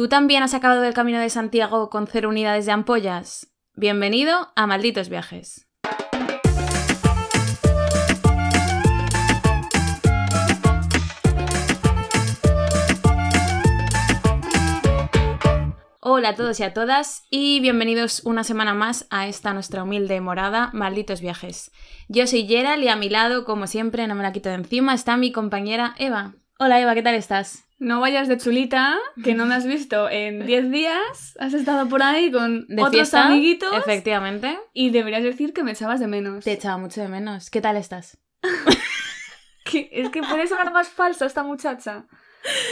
¿Tú también has acabado el camino de Santiago con cero unidades de ampollas? Bienvenido a Malditos Viajes. Hola a todos y a todas y bienvenidos una semana más a esta nuestra humilde morada, Malditos Viajes. Yo soy Gerald y a mi lado, como siempre, no me la quito de encima, está mi compañera Eva. Hola Eva, ¿qué tal estás? No vayas de chulita, que no me has visto en 10 días. Has estado por ahí con ¿De otros fiesta? amiguitos. Efectivamente. Y deberías decir que me echabas de menos. Te echaba mucho de menos. ¿Qué tal estás? Es que puede sonar más falsa esta muchacha.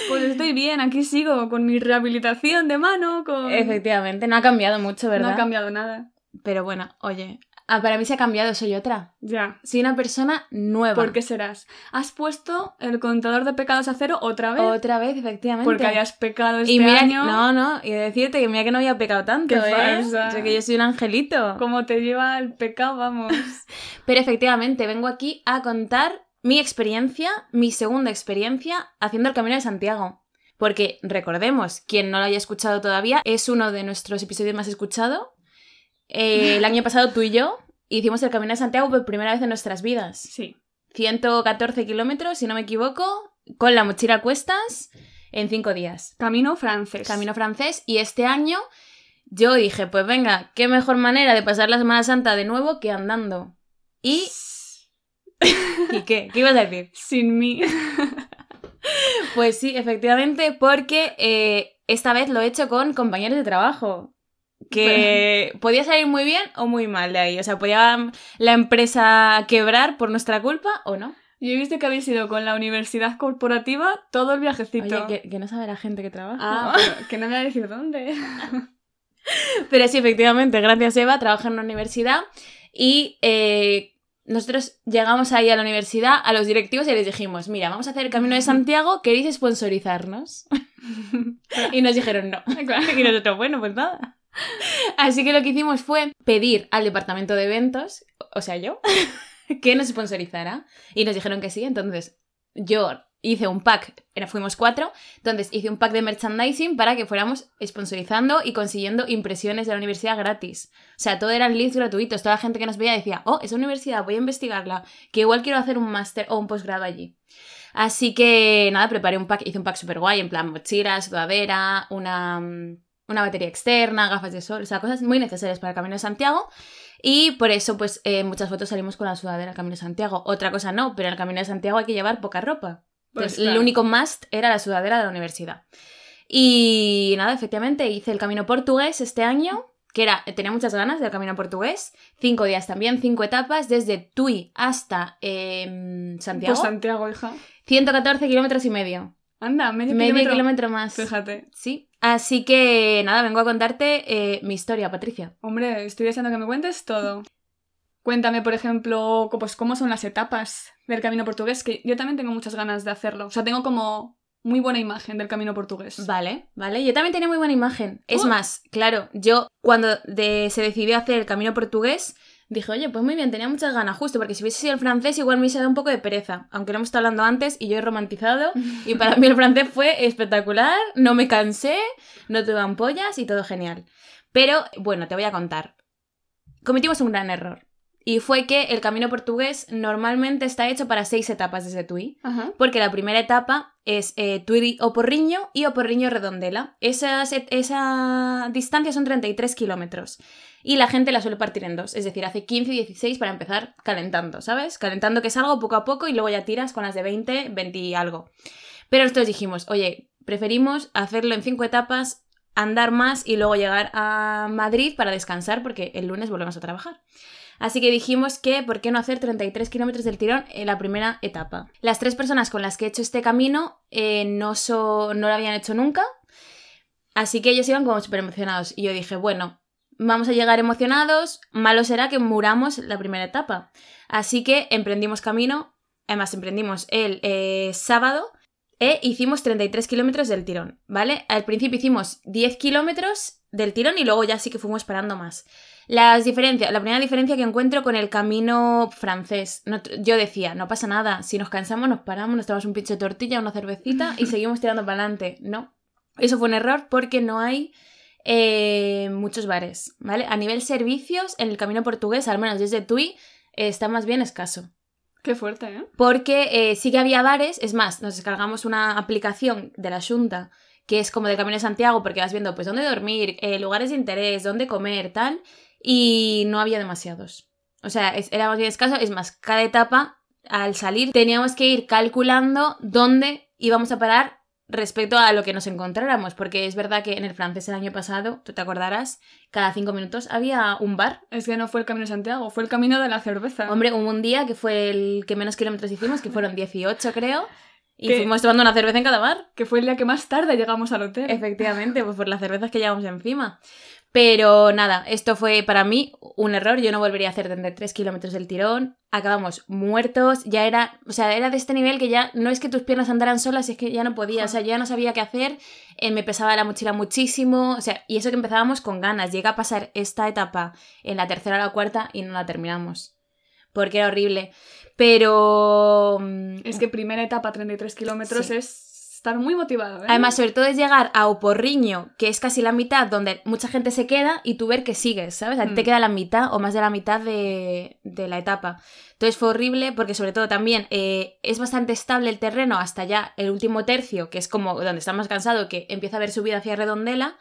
Pues estoy bien, aquí sigo con mi rehabilitación de mano, con... Efectivamente, no ha cambiado mucho, ¿verdad? No ha cambiado nada. Pero bueno, oye, ah, para mí se ha cambiado, soy otra. Ya. Soy una persona nueva. ¿Por qué serás? ¿Has puesto el contador de pecados a cero otra vez? Otra vez, efectivamente. Porque hayas pecado este y mira, año. no, no, y decirte que mira que no había pecado tanto, Qué ¿eh? falsa. O sea, que yo soy un angelito. Como te lleva el pecado, vamos. Pero efectivamente, vengo aquí a contar mi experiencia, mi segunda experiencia, haciendo el Camino de Santiago. Porque recordemos, quien no lo haya escuchado todavía, es uno de nuestros episodios más escuchados. Eh, el año pasado tú y yo hicimos el Camino de Santiago por primera vez en nuestras vidas. Sí. 114 kilómetros, si no me equivoco, con la mochila a cuestas en cinco días. Camino francés. Camino francés. Y este año yo dije, pues venga, qué mejor manera de pasar la Semana Santa de nuevo que andando. ¿Y, ¿y qué? ¿Qué ibas a decir? Sin mí. Pues sí, efectivamente, porque eh, esta vez lo he hecho con compañeros de trabajo. Que podía salir muy bien o muy mal de ahí. O sea, podía la empresa quebrar por nuestra culpa o no. Yo he visto que habéis ido con la universidad corporativa todo el viajecito. Oye, que, que no sabe la gente que trabaja. Ah, pero que no me voy a decir dónde. Pero sí, efectivamente, gracias Eva, trabaja en una universidad y eh, nosotros llegamos ahí a la universidad, a los directivos y les dijimos, mira, vamos a hacer el Camino de Santiago, ¿queréis sponsorizarnos? y nos dijeron no. Y nosotros, bueno, pues nada. Así que lo que hicimos fue pedir al departamento de eventos, o sea, yo, que nos sponsorizara. Y nos dijeron que sí, entonces yo hice un pack, fuimos cuatro, entonces hice un pack de merchandising para que fuéramos sponsorizando y consiguiendo impresiones de la universidad gratis. O sea, todo eran leads gratuitos, toda la gente que nos veía decía, oh, esa universidad, voy a investigarla, que igual quiero hacer un máster o un posgrado allí. Así que nada, preparé un pack, hice un pack súper guay, en plan mochila, sudadera, una, mm, una batería externa, gafas de sol, o sea, cosas muy necesarias para el Camino de Santiago. Y por eso, pues, eh, muchas fotos salimos con la sudadera del Camino de Santiago. Otra cosa no, pero en el Camino de Santiago hay que llevar poca ropa. Pues Entonces, claro. el único must era la sudadera de la universidad. Y nada, efectivamente, hice el camino portugués este año, que era, tenía muchas ganas del camino portugués. Cinco días también, cinco etapas, desde Tui hasta em, Santiago. Pues Santiago, hija. 114 kilómetros y medio. Anda, medio, Medio kilómetro. kilómetro más. Fíjate. Sí. Así que nada, vengo a contarte eh, mi historia, Patricia. Hombre, estoy deseando que me cuentes todo. Cuéntame, por ejemplo, pues, cómo son las etapas del camino portugués, que yo también tengo muchas ganas de hacerlo. O sea, tengo como muy buena imagen del camino portugués. Vale, vale. Yo también tenía muy buena imagen. Es Uh. más, claro, yo cuando de- se decidió hacer el camino portugués, dije, oye, pues muy bien, tenía muchas ganas, justo, porque si hubiese sido el francés, igual me hubiese dado un poco de pereza. Aunque lo hemos estado hablando antes y yo he romantizado. Y para mí el francés fue espectacular, no me cansé, no tuve ampollas y todo genial. Pero bueno, te voy a contar. Cometimos un gran error. Y fue que el camino portugués normalmente está hecho para seis etapas desde Tui. Ajá. Porque la primera etapa es eh, Tui Oporriño y Oporriño Redondela. Esas, esa distancia son 33 kilómetros. Y la gente la suele partir en dos. Es decir, hace 15 y 16 para empezar calentando, ¿sabes? Calentando que es algo poco a poco y luego ya tiras con las de 20, 20 y algo. Pero nosotros dijimos, oye, preferimos hacerlo en cinco etapas, andar más y luego llegar a Madrid para descansar porque el lunes volvemos a trabajar. Así que dijimos que, ¿por qué no hacer 33 kilómetros del tirón en la primera etapa? Las tres personas con las que he hecho este camino eh, no, so- no lo habían hecho nunca, así que ellos iban como súper emocionados. Y yo dije, bueno, vamos a llegar emocionados, malo será que muramos la primera etapa. Así que emprendimos camino, además emprendimos el eh, sábado e hicimos 33 kilómetros del tirón, ¿vale? Al principio hicimos 10 kilómetros del tirón y luego ya sí que fuimos parando más. Las diferencias, la primera diferencia que encuentro con el camino francés, no- yo decía, no pasa nada, si nos cansamos nos paramos, nos tomamos un pinche de tortilla, una cervecita y seguimos tirando para adelante. No. Eso fue un error porque no hay eh, muchos bares, ¿vale? A nivel servicios, en el camino portugués, al menos desde Tui, eh, está más bien escaso. Qué fuerte, ¿eh? Porque eh, sí que había bares, es más, nos descargamos una aplicación de la Junta que es como del Camino de Santiago, porque vas viendo pues dónde dormir, eh, lugares de interés, dónde comer, tal, y no había demasiados. O sea, es- era más bien escaso, es más, cada etapa, al salir, teníamos que ir calculando dónde íbamos a parar respecto a lo que nos encontráramos, porque es verdad que en el francés el año pasado, tú te acordarás, cada cinco minutos había un bar Es que no fue el camino de Santiago, fue el camino de la cerveza. Hombre, hubo un día que fue el que menos kilómetros hicimos, que fueron 18 creo, y fuimos tomando una cerveza en cada bar. Que fue el día que más tarde llegamos al hotel. Efectivamente, pues por las cervezas que llevamos encima. Pero nada, esto fue para mí un error. Yo no volvería a hacer 33 kilómetros del tirón. Acabamos muertos. Ya era, o sea, era de este nivel que ya no es que tus piernas andaran solas, es que ya no podía. O sea, yo ya no sabía qué hacer. eh, me pesaba la mochila muchísimo. O sea, y eso que empezábamos con ganas. Llega a pasar esta etapa en la tercera o la cuarta y no la terminamos. Porque era horrible. Pero. mm, Es que primera etapa, 33 kilómetros, Sí. es estar muy motivado, ¿eh? Además, sobre todo es llegar a Oporriño, que es casi la mitad, donde mucha gente se queda y tú ver que sigues, ¿sabes? A ti te Mm. queda la mitad o más de la mitad de, de la etapa. Entonces fue horrible porque sobre todo también eh, es bastante estable el terreno hasta ya el último tercio, que es como donde está más cansado, que empieza a haber subida hacia Redondela.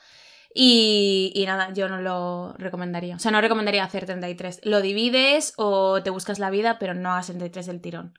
Y, y nada, yo no lo recomendaría. O sea, no recomendaría hacer 33. Lo divides o te buscas la vida, pero no hagas 33 del tirón.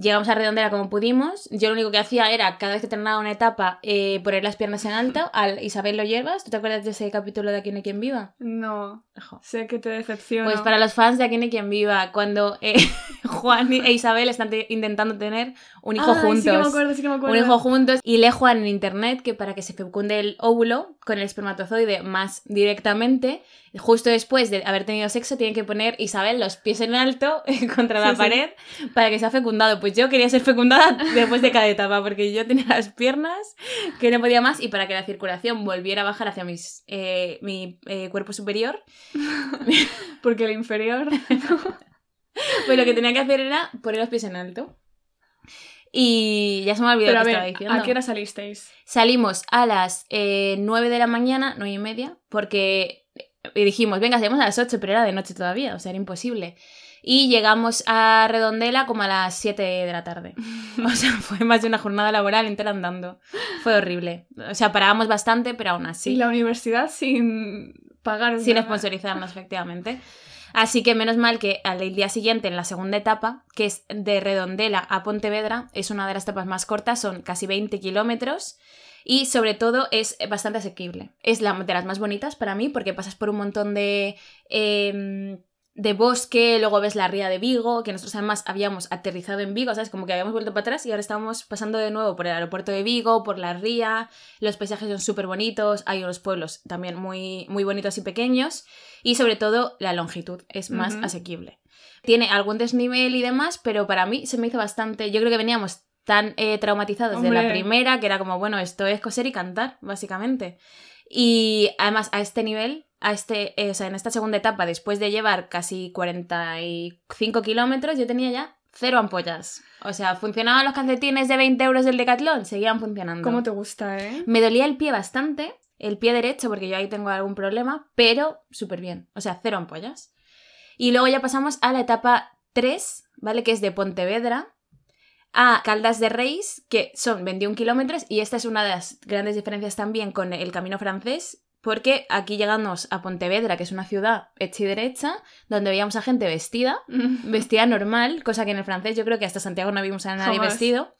Llegamos a Redondela como pudimos. Yo lo único que hacía era, cada vez que terminaba una etapa, eh, poner las piernas en alto. Al Isabel lo llevas. ¿Tú te acuerdas de ese capítulo de Aquí no hay quien viva? No, Jo. sé que te decepciona. Pues para los fans de Aquí no hay quien viva, cuando eh, Juan e Isabel están te- intentando tener un hijo Ay, juntos. Sí que me acuerdo, sí que me acuerdo. un hijo juntos y lee Juan en internet que para que se fecunde el óvulo con el espermatozoide más directamente, justo después de haber tenido sexo, tienen que poner Isabel los pies en alto contra la Sí, sí. pared para que sea fecundado. Pues yo quería ser fecundada después de cada etapa porque yo tenía las piernas que no podía más y para que la circulación volviera a bajar hacia mis, eh, mi eh, cuerpo superior, Porque el inferior... pues lo que tenía que hacer era poner los pies en alto. Y ya se me ha olvidado a que ver, estaba diciendo. ¿a qué hora salisteis? Salimos a las eh, 9 de la mañana, 9 y media, porque y dijimos, venga, salimos a las 8, pero era de noche todavía, o sea, era imposible. Y llegamos a Redondela como a las 7 de la tarde. O sea, fue más de una jornada laboral entera andando. Fue horrible. O sea, parábamos bastante, pero aún Y así, la universidad sin pagar... sin nada. sponsorizarnos, efectivamente. Así que menos mal que al día siguiente, en la segunda etapa, que es de Redondela a Pontevedra, es una de las etapas más cortas, son casi 20 kilómetros y sobre todo es bastante asequible. Es la de las más bonitas para mí porque pasas por un montón de, em, de bosque, luego ves la ría de Vigo, que nosotros además habíamos aterrizado en Vigo, ¿sabes? Como que habíamos vuelto para atrás y ahora estamos pasando de nuevo por el aeropuerto de Vigo, por la ría, los paisajes son súper bonitos, hay unos pueblos también muy, muy bonitos y pequeños y sobre todo la longitud es más asequible. Tiene algún desnivel y demás, pero para mí se me hizo bastante. Yo creo que veníamos tan eh, traumatizados de la primera que era como, bueno, esto es coser y cantar, básicamente. Y además a este nivel, a este, eh, o sea, en esta segunda etapa, después de llevar casi 45 kilómetros, yo tenía ya cero ampollas. O sea, funcionaban los calcetines de 20 euros del Decathlon, seguían funcionando. ¿Cómo te gusta, eh? Me dolía el pie bastante, el pie derecho, porque yo ahí tengo algún problema, pero súper bien. O sea, cero ampollas. Y luego ya pasamos a la etapa 3, ¿vale? Que es de Pontevedra a Caldas de Reis, que son 21 kilómetros, y esta es una de las grandes diferencias también con el camino francés, porque aquí llegamos a Pontevedra, que es una ciudad hecha y derecha, donde veíamos a gente vestida, vestida normal, cosa que en el francés yo creo que hasta Santiago no vimos a nadie Jamás. vestido.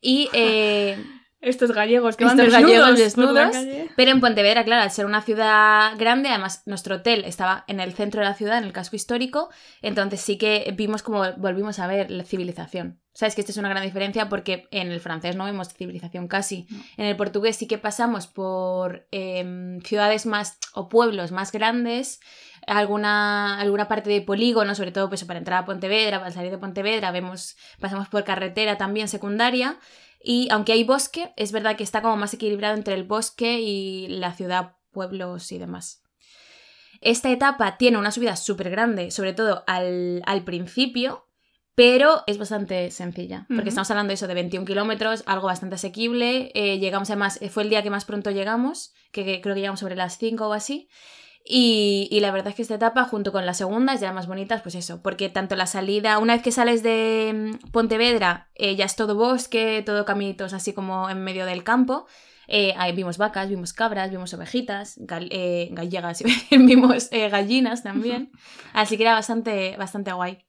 Y eh, Estos gallegos que van desnudos, gallegos desnudos. Pero en Pontevedra, claro, al ser una ciudad grande, además nuestro hotel estaba en el centro de la ciudad, en el casco histórico, entonces sí que vimos como volvimos a ver la civilización. Sabes que esta es una gran diferencia porque en el francés no vemos civilización casi. No. En el portugués sí que pasamos por em, ciudades más o pueblos más grandes, alguna, alguna parte de polígono, sobre todo pues, para entrar a Pontevedra, para salir de Pontevedra, vemos, pasamos por carretera también secundaria. Y aunque hay bosque, es verdad que está como más equilibrado entre el bosque y la ciudad, pueblos y demás. Esta etapa tiene una subida súper grande, sobre todo al, al principio, pero es bastante sencilla, porque estamos hablando de eso de 21 kilómetros, algo bastante asequible. eh, llegamos además, eh, fue el día que más pronto llegamos, que, que creo que llegamos sobre las 5 o así. Y, y la verdad es que esta etapa, junto con las segundas, ya más bonitas, pues eso, porque tanto la salida, una vez que sales de mm, Pontevedra, eh, ya es todo bosque, todo caminitos así como en medio del campo. Eh, ahí vimos vacas, vimos cabras, vimos ovejitas, gal- eh, gallegas, vimos eh, gallinas también. Así que era bastante, bastante guay.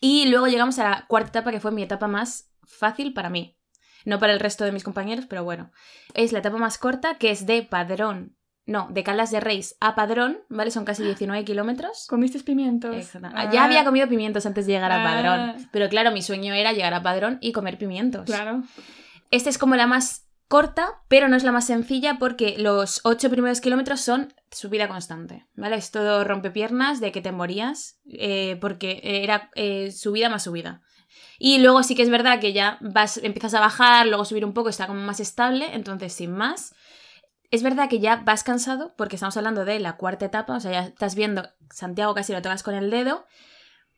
Y luego llegamos a la cuarta etapa, que fue mi etapa más fácil para mí. No para el resto de mis compañeros, pero bueno. Es la etapa más corta, que es de Padrón. No, de Calas de Reis a Padrón, ¿vale? Son casi 19 kilómetros. ¿Comiste pimientos? Exacto. Ah, Ya había comido pimientos antes de llegar a Ah. Padrón. Pero claro, mi sueño era llegar a Padrón y comer pimientos. Claro. Esta es como la más corta, pero no es la más sencilla porque los ocho primeros kilómetros son subida constante, ¿vale? Es todo rompepiernas de que te morías, eh, porque era eh, subida más subida. Y luego sí que es verdad que ya vas, empiezas a bajar, luego subir un poco, está como más estable, entonces sin más. Es verdad que ya vas cansado, porque estamos hablando de la cuarta etapa, o sea, ya estás viendo Santiago casi lo tocas con el dedo,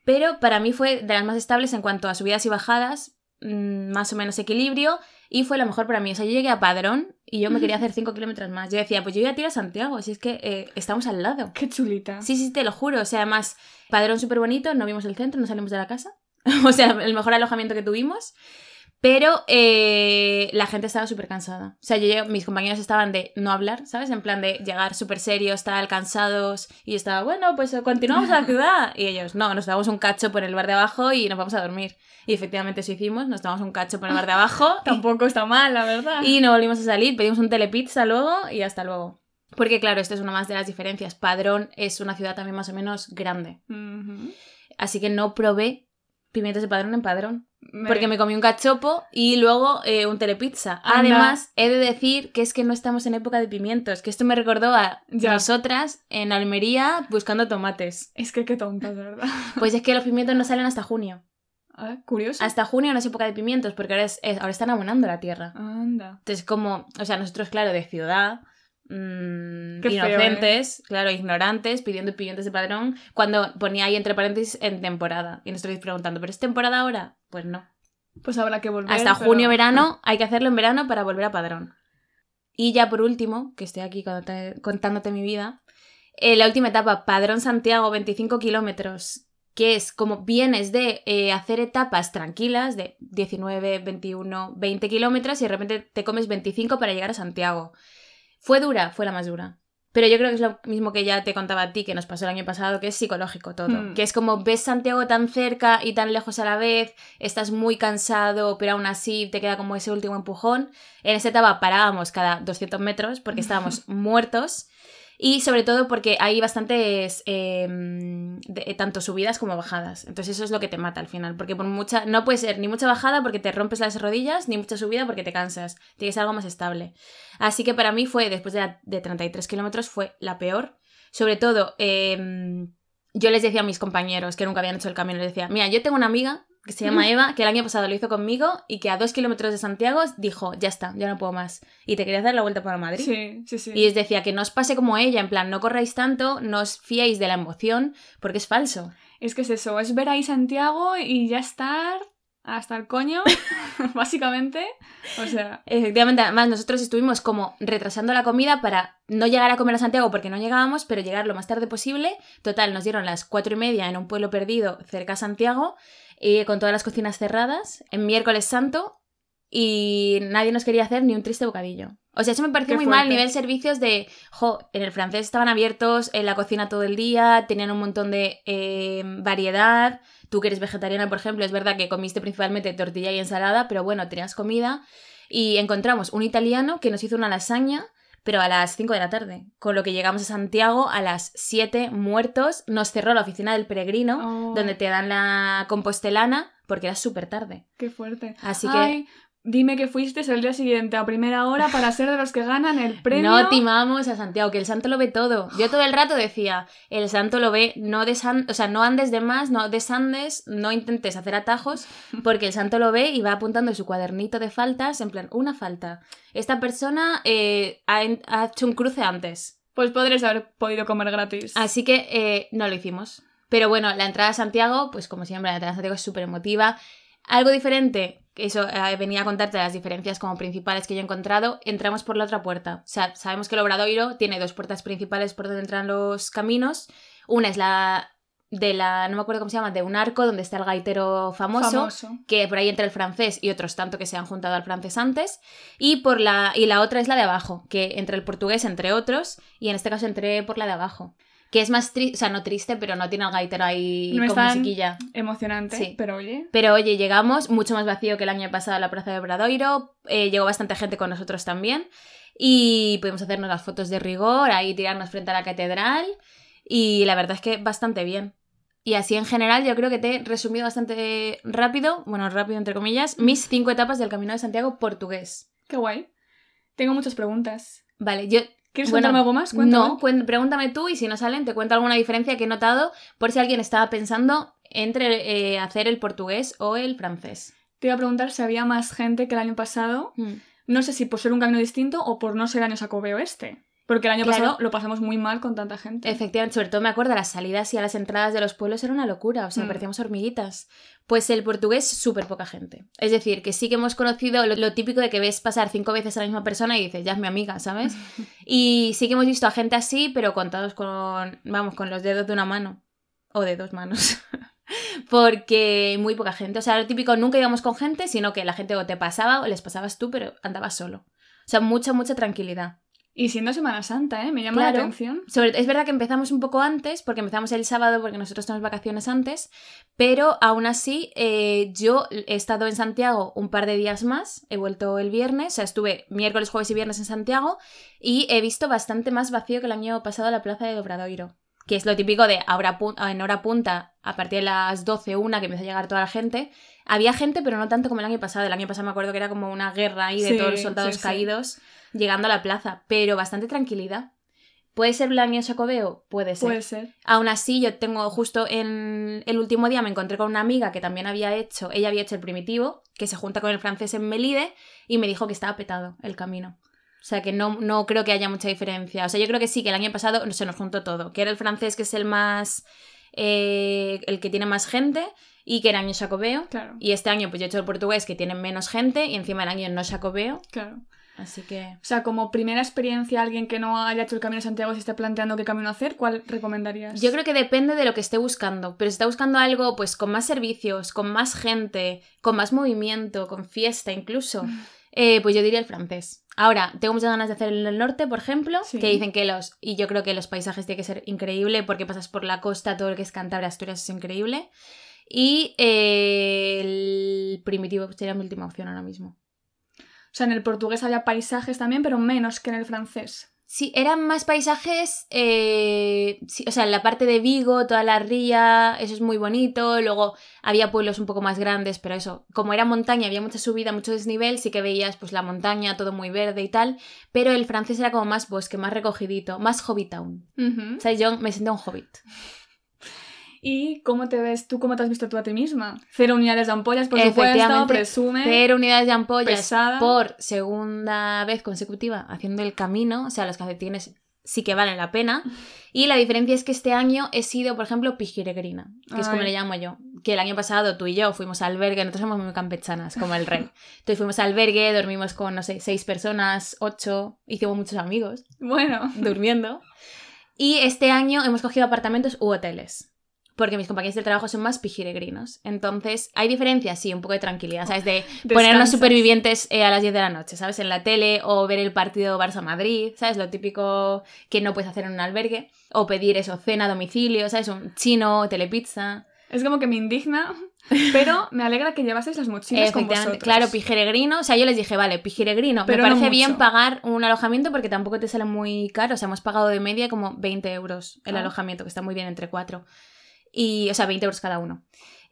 pero para mí fue de las más estables en cuanto a subidas y bajadas, mm, más o menos equilibrio, y fue la mejor para mí. O sea, yo llegué a Padrón y yo me quería hacer 5 kilómetros más. Yo decía, pues yo voy a tirar a Santiago, si es que eh, estamos al lado. Qué chulita. Sí, sí, te lo juro. O sea, además, Padrón súper bonito, no vimos el centro, no salimos de la casa. o sea, el mejor alojamiento que tuvimos. Pero eh, la gente estaba súper cansada. O sea, yo, mis compañeros estaban de no hablar, ¿sabes? En plan de llegar súper serios, tal, cansados. Y yo estaba, bueno, pues eh, continuamos a la ciudad. Y ellos, no, nos damos un cacho por el bar de abajo y nos vamos a dormir. Y efectivamente eso hicimos, nos damos un cacho por el bar de abajo. Tampoco está mal, la verdad. Y no volvimos a salir, pedimos un telepizza luego y hasta luego. Porque claro, esto es una más de las diferencias. Padrón es una ciudad también más o menos grande. Así que no probé pimientos de padrón en padrón. Me- Porque me comí un cachopo y luego eh, un telepizza. Anda. Además, he de decir que es que no estamos en época de pimientos. Que esto me recordó a Ya. nosotras en Almería buscando tomates. Es que qué tontas, verdad. Pues es que los pimientos no salen hasta junio. Ah, curioso. Hasta junio no es época de pimientos porque ahora, es- es- ahora están abonando la tierra. Anda. Entonces, como, o sea, nosotros, claro, de ciudad, mm, feo, ¿eh? inocentes, claro, ignorantes, pidiendo pimientos de padrón, cuando ponía ahí entre paréntesis en temporada. Y nos estáis preguntando, ¿pero es temporada ahora? Pues no. Pues habrá que volver. Hasta pero- junio, verano, hay que hacerlo en verano para volver a padrón. Y ya por último, que estoy aquí contándote, contándote mi vida, eh, la última etapa, Padrón Santiago, 25 kilómetros, que es como vienes de eh, hacer etapas tranquilas de 19, 21, 20 kilómetros y de repente te comes 25 para llegar a Santiago. ¿Fue dura? Fue la más dura. Pero yo creo que es lo mismo que ya te contaba a ti, que nos pasó el año pasado, que es psicológico todo. Hmm. Que es como ves Santiago tan cerca y tan lejos a la vez, estás muy cansado, pero aún así te queda como ese último empujón. En esa etapa parábamos cada 200 metros porque estábamos muertos. Y sobre todo porque hay bastantes, eh, tanto subidas como bajadas. Entonces eso es lo que te mata al final. Porque por mucha, no puede ser ni mucha bajada porque te rompes las rodillas, ni mucha subida porque te cansas. Tiene que ser algo más estable. Así que para mí fue, después de, la- de 33 kilómetros, fue la peor. Sobre todo, eh, yo les decía a mis compañeros que nunca habían hecho el camino, les decía, mira, yo tengo una amiga que se llama Eva, que el año pasado lo hizo conmigo y que a dos kilómetros de Santiago dijo, ya está, ya no puedo más. Y te quería hacer la vuelta para Madrid. Sí, sí, sí. Y les decía que no os pase como ella, en plan, no corráis tanto, no os fiéis de la emoción, porque es falso. Es que es eso, es ver ahí Santiago y ya estar hasta el coño, básicamente. O sea, Efectivamente, además nosotros estuvimos como retrasando la comida para no llegar a comer a Santiago porque no llegábamos, pero llegar lo más tarde posible. Total, nos dieron las cuatro y media en un pueblo perdido cerca a Santiago, y con todas las cocinas cerradas, en miércoles santo, y nadie nos quería hacer ni un triste bocadillo. O sea, eso me pareció Qué muy mal, fuerte. nivel servicios de, jo, en el francés estaban abiertos, en la cocina todo el día, tenían un montón de eh, variedad. Tú que eres vegetariana, por ejemplo, es verdad que comiste principalmente tortilla y ensalada, pero bueno, tenías comida. Y encontramos un italiano que nos hizo una lasaña, pero a las 5 de la tarde. Con lo que llegamos a Santiago a las 7 muertos, nos cerró la oficina del peregrino, Oh. donde te dan la compostelana, porque era súper tarde. qué fuerte. Así que dime que fuiste el día siguiente a primera hora para ser de los que ganan el premio. no timamos a Santiago, que el santo lo ve todo. Yo todo el rato decía, el santo lo ve, no desan o sea, no andes de más, no desandes, no intentes hacer atajos, porque el santo lo ve y va apuntando en su cuadernito de faltas, en plan, una falta. Esta persona eh, ha, hecho un cruce antes. Pues podrías haber podido comer gratis. Así que eh, no lo hicimos. Pero bueno, la entrada a Santiago, pues como siempre, la entrada a Santiago es súper emotiva. Algo diferente, eso eh, venía a contarte las diferencias como principales que yo he encontrado. Entramos por la otra puerta. O sea, sabemos que el Obradoiro tiene dos puertas principales por donde entran los caminos. Una es la de la, no me acuerdo cómo se llama, de un arco donde está el gaitero famoso, Famoso. que por ahí entra el francés y otros tanto que se han juntado al francés antes. Y, por la, y la otra es la de abajo, que entre el portugués, entre otros, y en este caso entré por la de abajo. Que es más triste, o sea, no triste, pero no tiene al gaitero ahí No con musiquilla. Emocionante, Sí. pero oye. Pero oye, llegamos mucho más vacío que el año pasado a la Plaza de Obradoiro, eh, llegó bastante gente con nosotros también y pudimos hacernos las fotos de rigor, ahí tirarnos frente a la catedral y la verdad es que bastante bien. Y así en general yo creo que te he resumido bastante rápido, bueno, rápido entre comillas, mis cinco etapas del Camino de Santiago portugués. Qué guay. Tengo muchas preguntas. Vale, yo... ¿Quieres Bueno, contarme algo más? Cuéntame. No, cuen- pregúntame tú y si no salen te cuento alguna diferencia que he notado por si alguien estaba pensando entre eh, hacer el portugués o el francés. Te iba a preguntar si había más gente que el año pasado. Mm. No sé si por ser un camino distinto o por no ser año sacobeo este. Porque el año Claro. pasado lo pasamos muy mal con tanta gente. Efectivamente, sobre todo me acuerdo, las salidas y a las entradas de los pueblos era una locura, o sea, Mm. parecíamos hormiguitas. Pues el portugués, súper poca gente. Es decir, que sí que hemos conocido lo, lo típico de que ves pasar cinco veces a la misma persona y dices, ya es mi amiga, ¿sabes? y sí que hemos visto a gente así, pero contados con, vamos, con los dedos de una mano. O de dos manos. Porque muy poca gente. O sea, lo típico, nunca íbamos con gente, sino que la gente o te pasaba o les pasabas tú, pero andabas solo. O sea, mucha, mucha tranquilidad. Y siendo Semana Santa, ¿eh? Me llama la atención. Sobre- es verdad que empezamos un poco antes, porque empezamos el sábado, porque nosotros tenemos vacaciones antes, pero aún así eh, yo he estado en Santiago un par de días más, he vuelto el viernes, o sea, estuve miércoles, jueves y viernes en Santiago y he visto bastante más vacío que el año pasado la plaza de Obradoiro, que es lo típico de ahora en hora punta, a partir de las 12, una que empieza a llegar toda la gente. Había gente, pero no tanto como el año pasado. El año pasado me acuerdo que era como una guerra ahí de Sí, todos los soldados sí, sí. caídos llegando a la plaza, pero bastante tranquilidad. ¿Puede ser el año Jacobeo? Puede ser. Puede ser. Aún así, yo tengo justo en el último día me encontré con una amiga que también había hecho, ella había hecho el primitivo, que se junta con el francés en Melide, y me dijo que estaba petado el camino. O sea que no, no creo que haya mucha diferencia. O sea, yo creo que sí, que el año pasado se nos juntó todo. Que era el francés que es el más. eh, el que tiene más gente, y que era año Jacobeo. Claro. Y este año, pues yo he hecho el portugués que tiene menos gente, y encima el año no Jacobeo. Claro. Así que. O sea, como primera experiencia, alguien que no haya hecho el Camino de Santiago y se esté planteando qué camino hacer, ¿cuál recomendarías? Yo creo que depende de lo que esté buscando, pero si está buscando algo pues con más servicios, con más gente, con más movimiento, con fiesta incluso, eh, pues yo diría el francés. Ahora, tengo muchas ganas de hacer el del norte, por ejemplo, Sí. que dicen que los... Y yo creo que los paisajes tienen que ser increíble porque pasas por la costa, todo lo que es Cantabria, Asturias es increíble. Y eh, el primitivo sería mi última opción ahora mismo. O sea, en el portugués había paisajes también, pero menos que en el francés. Sí, eran más paisajes, eh, sí, o sea, en la parte de Vigo, toda la ría, eso es muy bonito, luego había pueblos un poco más grandes, pero eso, como era montaña, había mucha subida, mucho desnivel, sí que veías pues la montaña, todo muy verde y tal, pero el francés era como más bosque, más recogidito, más hobbit town. Ujú. O sea, yo me sentía un hobbit. ¿Y cómo te ves tú? ¿Cómo te has visto tú a ti misma? Cero unidades de ampollas, por supuesto, presume. Cero unidades de ampollas pesada. por segunda vez consecutiva haciendo el camino, o sea, los calcetines sí que valen la pena. Y la diferencia es que este año he sido, por ejemplo, pijiregrina, que es como Ay. le llamo yo. Que el año pasado tú y yo fuimos al albergue, nosotros somos muy campechanas, como el rey. Entonces fuimos al albergue, dormimos con, no sé, seis personas, ocho, hicimos muchos amigos Bueno, durmiendo. Y este año hemos cogido apartamentos u hoteles. Porque mis compañeros del trabajo son más pijiregrinos. Entonces, hay diferencias, sí, un poco de tranquilidad, ¿sabes? De ponernos supervivientes eh, a las 10 de la noche, ¿sabes? En la tele o ver el partido Barça-Madrid, ¿sabes? Lo típico que no puedes hacer en un albergue. O pedir eso, cena a domicilio, ¿sabes? Un chino, telepizza. es como que me indigna, pero me alegra que llevaseis las mochilas con vosotros. claro, pijiregrino. O sea, yo les dije, vale, pijiregrino. Pero me parece bien pagar un alojamiento porque tampoco te sale muy caro. O sea, hemos pagado de media como 20 euros el Ah. alojamiento, que está muy bien entre cuatro. Y, o sea, 20 euros cada uno.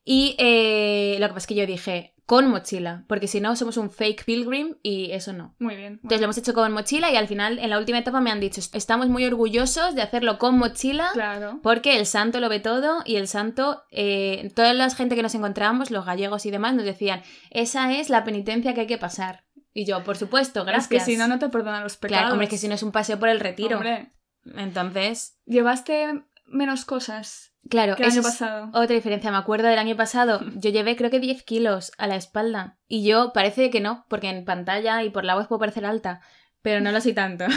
Y eh, lo que pasa es que yo dije, con mochila, porque si no somos un fake pilgrim y eso no. Muy bien. Entonces lo hemos hecho con mochila y al final, en la última etapa, me han dicho, estamos muy orgullosos de hacerlo con mochila. Claro. Porque el santo lo ve todo y el santo, eh, toda la gente que nos encontrábamos, los gallegos y demás, nos decían, esa es la penitencia que hay que pasar. Y yo, por supuesto, gracias. Es que si no, no te perdonan los pecados. Claro, hombre, es que si no es un paseo por el retiro. Hombre, Entonces, ¿llevaste menos cosas? Claro, el año es pasado. otra diferencia. Me acuerdo del año pasado, yo llevé creo que 10 kilos a la espalda. Y yo parece que no, porque en pantalla y por la voz puedo parecer alta. Pero no lo soy tanto.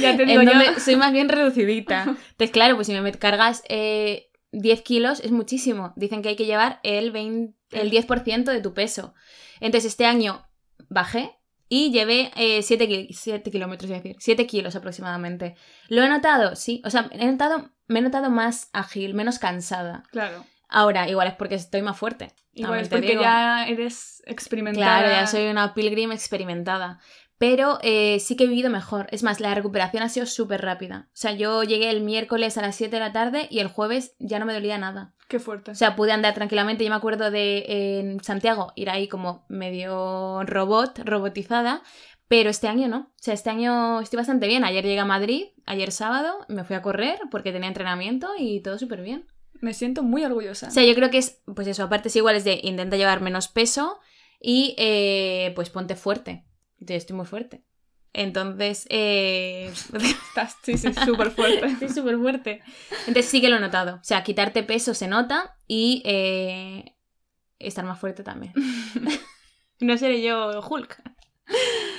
Ya te digo yo. soy más bien reducidita. Entonces, claro, pues si me cargas eh, 10 kilos es muchísimo. Dicen que hay que llevar el, 20 el 10% de tu peso. Entonces, este año bajé y llevé 7, kilómetros, es decir, 7 kilos aproximadamente. ¿Lo he notado? Sí. O sea, he notado, me he notado más ágil, menos cansada. Claro. Ahora, igual es porque estoy más fuerte. Igual es porque digo. ya eres experimentada. Claro, ya soy una pilgrim experimentada. Pero eh, sí que he vivido mejor. Es más, la recuperación ha sido súper rápida. O sea, yo llegué el miércoles a las 7 de la tarde y el jueves ya no me dolía nada. Qué fuerte. O sea, pude andar tranquilamente. Yo me acuerdo de en Santiago ir ahí como medio robot, robotizada. Pero este año no. O sea, este año estoy bastante bien. Ayer llegué a Madrid, ayer sábado, me fui a correr porque tenía entrenamiento y todo súper bien. Me siento muy orgullosa. O sea, yo creo que es, pues eso, aparte es igual, es de intenta llevar menos peso y eh, pues ponte fuerte. Yo estoy muy fuerte. Entonces, eh... Estás, sí, sí, súper fuerte. estoy súper fuerte. Entonces sí que lo he notado. O sea, quitarte peso se nota y eh, estar más fuerte también. no seré yo Hulk.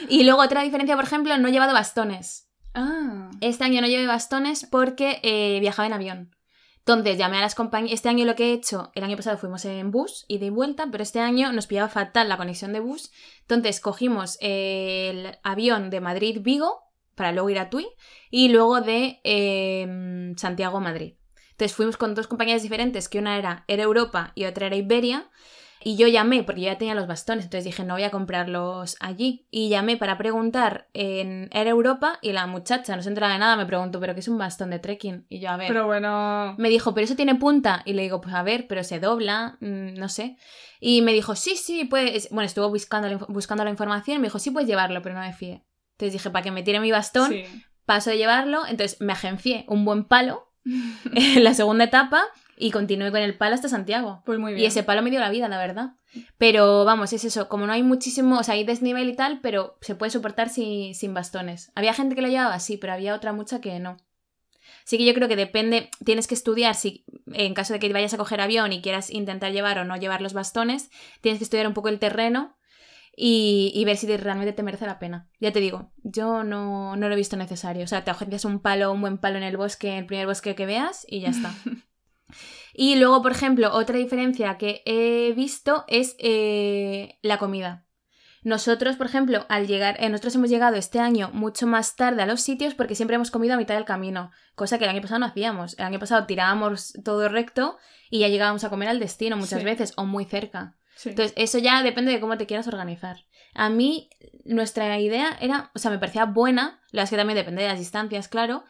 Y luego otra diferencia, por ejemplo, no he llevado bastones. ah. Este año no llevé bastones porque eh, viajaba en avión. Entonces llamé a las compañías. Este año lo que he hecho, el año pasado fuimos en bus y de vuelta, pero este año nos pillaba fatal la conexión de bus. Entonces cogimos el avión de Madrid-Vigo para luego ir a Tui y luego de eh, Santiago a Madrid. Entonces fuimos con dos compañías diferentes, que una era Air Europa y otra era Iberia. Y yo llamé, porque yo ya tenía los bastones, entonces dije, no voy a comprarlos allí. Y llamé para preguntar en Air Europa y la muchacha, no se enteraba de nada, me preguntó, ¿pero qué es un bastón de trekking? Y yo, a ver. Pero bueno. Me dijo, ¿pero eso tiene punta? Y le digo, pues a ver, pero se dobla, mm, no sé. Y me dijo, sí, sí, puedes. Bueno, estuvo buscando la, buscando la información me dijo, sí, puedes llevarlo, pero no me fié. Entonces dije, para que me tire mi bastón, Sí. paso de llevarlo. Entonces me agencié un buen palo en la segunda etapa y continué con el palo hasta Santiago. Pues muy bien. Y ese palo me dio la vida, la verdad. Pero vamos, es eso, como no hay muchísimo, o sea, hay desnivel y tal, pero se puede soportar si- sin bastones. Había gente que lo llevaba, sí, pero había otra mucha que no. Así que yo creo que depende, tienes que estudiar si en caso de que vayas a coger avión y quieras intentar llevar o no llevar los bastones, tienes que estudiar un poco el terreno y, y ver si te- realmente te merece la pena. Ya te digo, yo no, no lo he visto necesario. O sea, te agencias un palo, un buen palo en el bosque, el primer bosque que veas y ya está. Y luego, por ejemplo, otra diferencia que he visto es eh, la comida. Nosotros, por ejemplo, al llegar, eh, nosotros hemos llegado este año mucho más tarde a los sitios porque siempre hemos comido a mitad del camino, cosa que el año pasado no hacíamos. El año pasado tirábamos todo recto y ya llegábamos a comer al destino muchas Sí. veces o muy cerca. Sí. Entonces, eso ya depende de cómo te quieras organizar. A mí, nuestra idea era, o sea, me parecía buena, la es que también depende de las distancias, claro,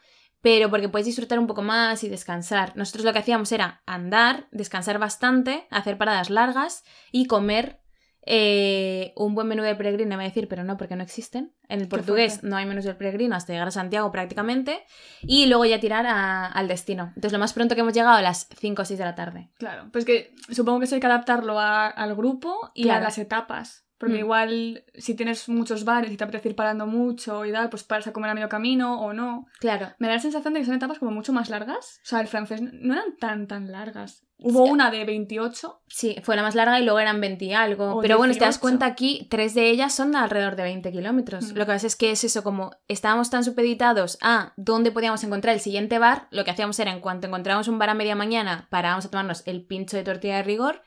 pero porque puedes disfrutar un poco más y descansar. Nosotros lo que hacíamos era andar, descansar bastante, hacer paradas largas y comer eh, un buen menú del peregrino, iba a decir, pero no, porque no existen. En el portugués no hay menús del peregrino hasta llegar a Santiago prácticamente, y luego ya tirar a- al destino. Entonces, lo más pronto que hemos llegado a las 5 o 6 de la tarde. Claro, pues que supongo que eso hay que adaptarlo a- al grupo y Claro. a las etapas. Porque Mm. igual si tienes muchos bares y te apetece ir parando mucho y tal, pues paras a comer a medio camino o no. Claro. Me da la sensación de que son etapas como mucho más largas. O sea, el francés no eran tan tan largas. Hubo Sí. una de 28. Sí, fue la más larga y luego eran 20 y algo. O Pero bueno, si te das 18. cuenta aquí, tres de ellas son de alrededor de 20 kilómetros. Mm. Lo que pasa es que es eso, como estábamos tan supeditados a dónde podíamos encontrar el siguiente bar, lo que hacíamos era en cuanto encontrábamos un bar a media mañana, parábamos a tomarnos el pincho de tortilla de rigor,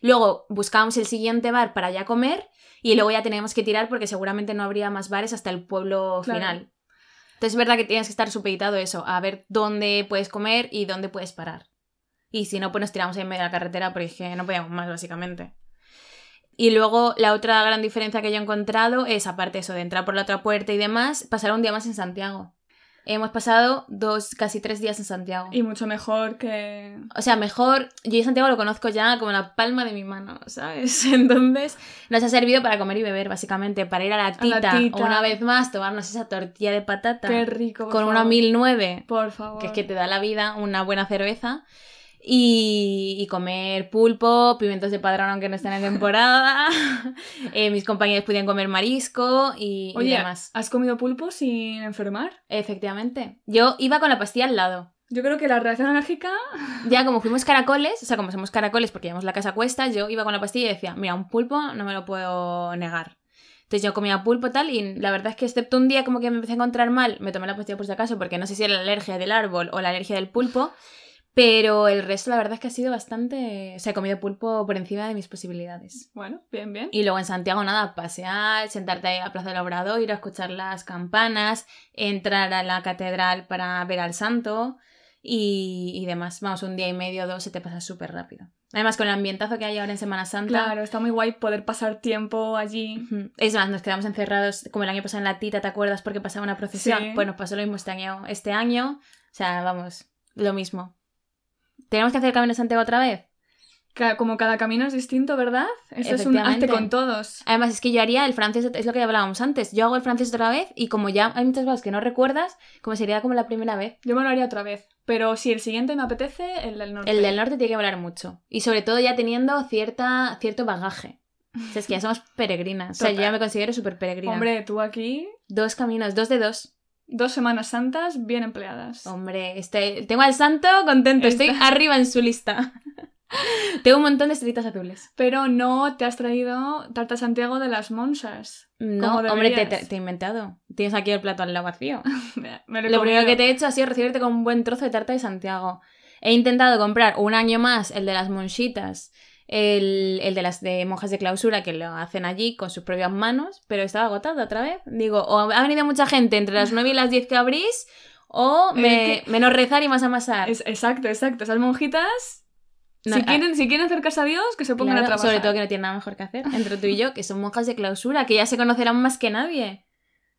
luego buscábamos el siguiente bar para ya comer y luego ya teníamos que tirar porque seguramente no habría más bares hasta el pueblo Claro. final. Entonces es verdad que tienes que estar supeditado eso, a ver dónde puedes comer y dónde puedes parar. Y si no, pues nos tiramos ahí en medio de la carretera porque es que no podíamos más, básicamente. Y luego la otra gran diferencia que yo he encontrado es, aparte eso de entrar por la otra puerta y demás, pasar un día más en Santiago. Hemos pasado dos, casi tres días en Santiago. Y mucho mejor que... O sea, mejor, yo Santiago lo conozco ya como la palma de mi mano, ¿sabes? Entonces nos ha servido para comer y beber, básicamente, para ir a la la tita, tita. una vez más, tomarnos esa tortilla de patata Qué rico. por con una favor. 1009 Por favor. que es que te da la vida una buena cerveza. Y, y comer pulpo, pimientos de padrón aunque no estén en temporada. Eh, mis compañeros podían comer marisco y, y Oye, demás. ¿has comido pulpo sin enfermar? Efectivamente. Yo iba con la pastilla al lado. Yo creo que la reacción alérgica. Ya como fuimos caracoles, o sea, como somos caracoles porque llevamos la casa a cuestas, yo iba con la pastilla y decía, mira, un pulpo no me lo puedo negar. Entonces yo comía pulpo tal y la verdad es que excepto un día como que me empecé a encontrar mal, me tomé la pastilla por si acaso porque no sé si era la alergia del árbol o la alergia del pulpo, pero el resto la verdad es que ha sido bastante... O sea, he comido pulpo por encima de mis posibilidades. Bueno, bien, bien. Y luego en Santiago nada, pasear, sentarte ahí a Plaza del Obrador, ir a escuchar las campanas, entrar a la catedral para ver al santo y, y demás. Vamos, un día y medio o dos se te pasa súper rápido. Además, con el ambientazo que hay ahora en Semana Santa. Claro, está muy guay poder pasar tiempo allí. Es más, nos quedamos encerrados como el año pasado en la Tita, ¿te acuerdas? Porque pasaba una procesión. Sí. Pues nos pasó lo mismo este año. Este año, o sea, vamos, lo mismo. ¿Tenemos que hacer el Camino de Santiago otra vez? Como cada camino es distinto, ¿verdad? Eso es un hazte con todos. Además, es que yo haría el francés, es lo que hablábamos antes. Yo hago el francés otra vez y como ya hay muchas cosas que no recuerdas, como sería como la primera vez. Yo me lo haría otra vez. Pero si el siguiente me apetece, el del norte. El del norte tiene que hablar mucho. Y sobre todo ya teniendo cierta, cierto bagaje. O sea, es que ya somos peregrinas. O sea, yo ya me considero súper peregrina. Hombre, tú aquí, Dos caminos, dos de dos. Dos Semanas Santas bien empleadas. Hombre, este, tengo al santo contento, estoy arriba en su lista. tengo un montón de estrellitas azules. Pero no te has traído Tarta Santiago de las Monsas. No, hombre, te, te- te he inventado. Tienes aquí el plato al lado vacío. Me- me lo primero que te he hecho ha sido recibirte con un buen trozo de tarta de Santiago. He intentado comprar un año más el de las monchitas, el, el de las de monjas de clausura que lo hacen allí con sus propias manos, pero estaba agotado otra vez. Digo, o ha venido mucha gente entre las 9 y las 10 que abrís, o me- menos rezar y más amasar. Es- exacto, exacto. Esas monjitas, No, si, ah, quieren, si quieren acercarse a Dios, que se pongan claro, a trabajar. sobre todo que no tienen nada mejor que hacer, entre tú y yo, que son monjas de clausura, que ya se conocerán más que nadie.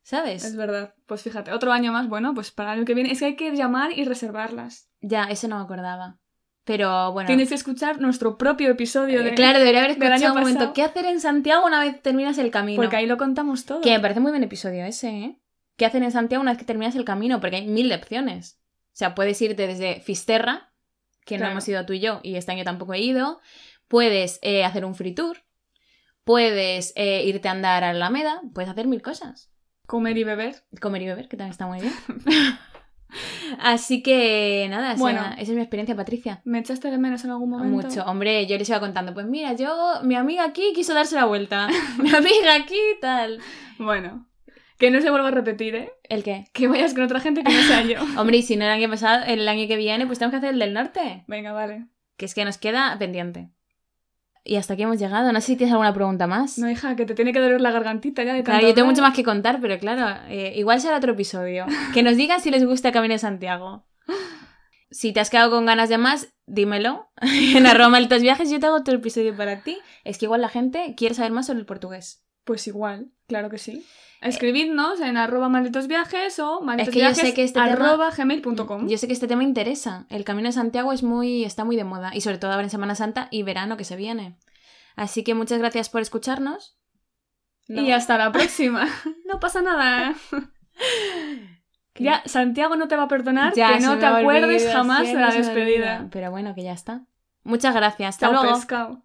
¿Sabes? Es verdad. Pues fíjate, otro año más, bueno, pues para el año que viene. Es que hay que llamar y reservarlas. Ya, eso no me acordaba. Pero bueno. Tienes que escuchar nuestro propio episodio de... Eh, Claro, debería haber escuchado un momento. ¿Qué hacer en Santiago una vez terminas el camino? Porque ahí lo contamos todo. Que me parece muy buen episodio ese, ¿eh? ¿Qué hacer en Santiago una vez que terminas el camino? Porque hay mil de opciones. O sea, puedes irte desde Fisterra, que no hemos ido tú y yo, y este año tampoco he ido. Puedes eh, hacer un free tour. Puedes eh, irte a andar a la Alameda. Puedes hacer mil cosas. Comer y beber. Comer y beber, que también está muy bien. Así que nada, esa, Bueno. esa es mi experiencia, Patricia. ¿Me echaste de menos en algún momento? Mucho. Hombre, yo les iba contando, pues mira, yo, mi amiga aquí quiso darse la vuelta. mi amiga aquí, tal. Bueno. Que no se vuelva a repetir, ¿eh? ¿El qué? Que vayas con otra gente que no sea yo. Hombre, y si no el año pasado, el año que viene, pues tenemos que hacer el del norte. Venga, vale. Que es que nos queda pendiente. Y hasta aquí hemos llegado. No sé si tienes alguna pregunta más. No, hija, que te tiene que doler la gargantita ya de claro, tanto yo tengo mucho más que contar, pero claro, eh, igual será otro episodio. Que nos digan si les gusta Camino de Santiago. Si te has quedado con ganas de más, dímelo. en arroba malditos viajes yo te hago otro episodio para ti. Es que igual la gente quiere saber más sobre el portugués. Pues igual, claro que sí. Escribidnos en arroba malditos viajes o malditos que yo viajes sé que este tema- arroba gmail.com. Yo sé que este tema interesa. El Camino de Santiago es muy, está muy de moda. Y sobre todo ahora en Semana Santa y verano que se viene. Así que muchas gracias por escucharnos. No. Y hasta la próxima. no pasa nada. Ya, Santiago no te va a perdonar Ya, que no te acuerdes jamás de la despedida. Pero bueno, que ya está. Muchas gracias. Hasta Chao, luego. pescado.